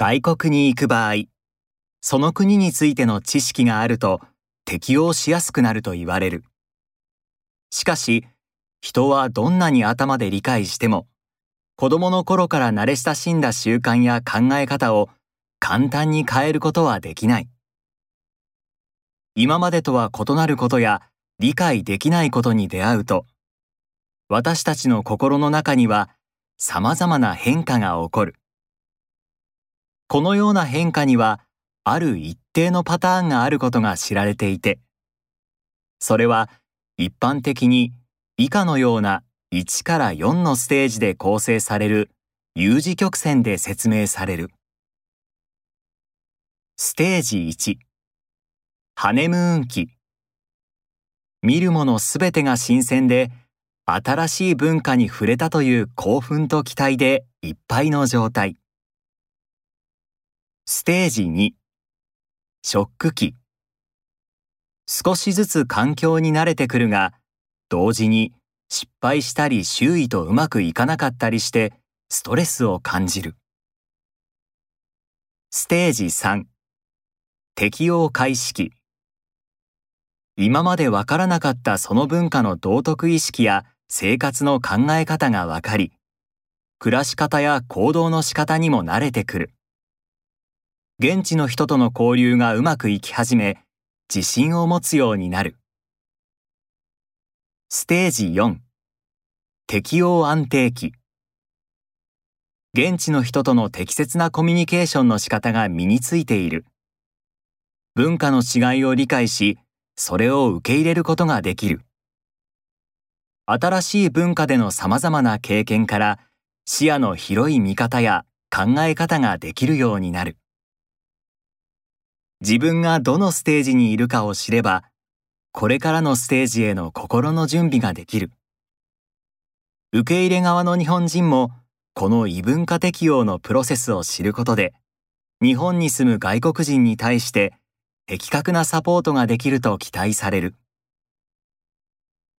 外国に行く場合、その国についての知識があると適応しやすくなると言われる。しかし、人はどんなに頭で理解しても、子供の頃から慣れ親しんだ習慣や考え方を簡単に変えることはできない。今までとは異なることや理解できないことに出会うと、私たちの心の中には様々な変化が起こる。このような変化には、ある一定のパターンがあることが知られていて、それは一般的に以下のような1から4のステージで構成される U 字曲線で説明される。ステージ1ハネムーン期見るものすべてが新鮮で新しい文化に触れたという興奮と期待でいっぱいの状態。ステージ2ショック期少しずつ環境に慣れてくるが同時に失敗したり周囲とうまくいかなかったりしてストレスを感じる。ステージ3適応開始期今までわからなかったその文化の道徳意識や生活の考え方がわかり、暮らし方や行動の仕方にも慣れてくる。現地の人との交流がうまくいき始め、自信を持つようになる。ステージ4適応安定期現地の人との適切なコミュニケーションの仕方が身についている。文化の違いを理解し、それを受け入れることができる。新しい文化での様々な経験から視野の広い見方や考え方ができるようになる。自分がどのステージにいるかを知れば、これからのステージへの心の準備ができる。受け入れ側の日本人も、この異文化適用のプロセスを知ることで、日本に住む外国人に対して的確なサポートができると期待される。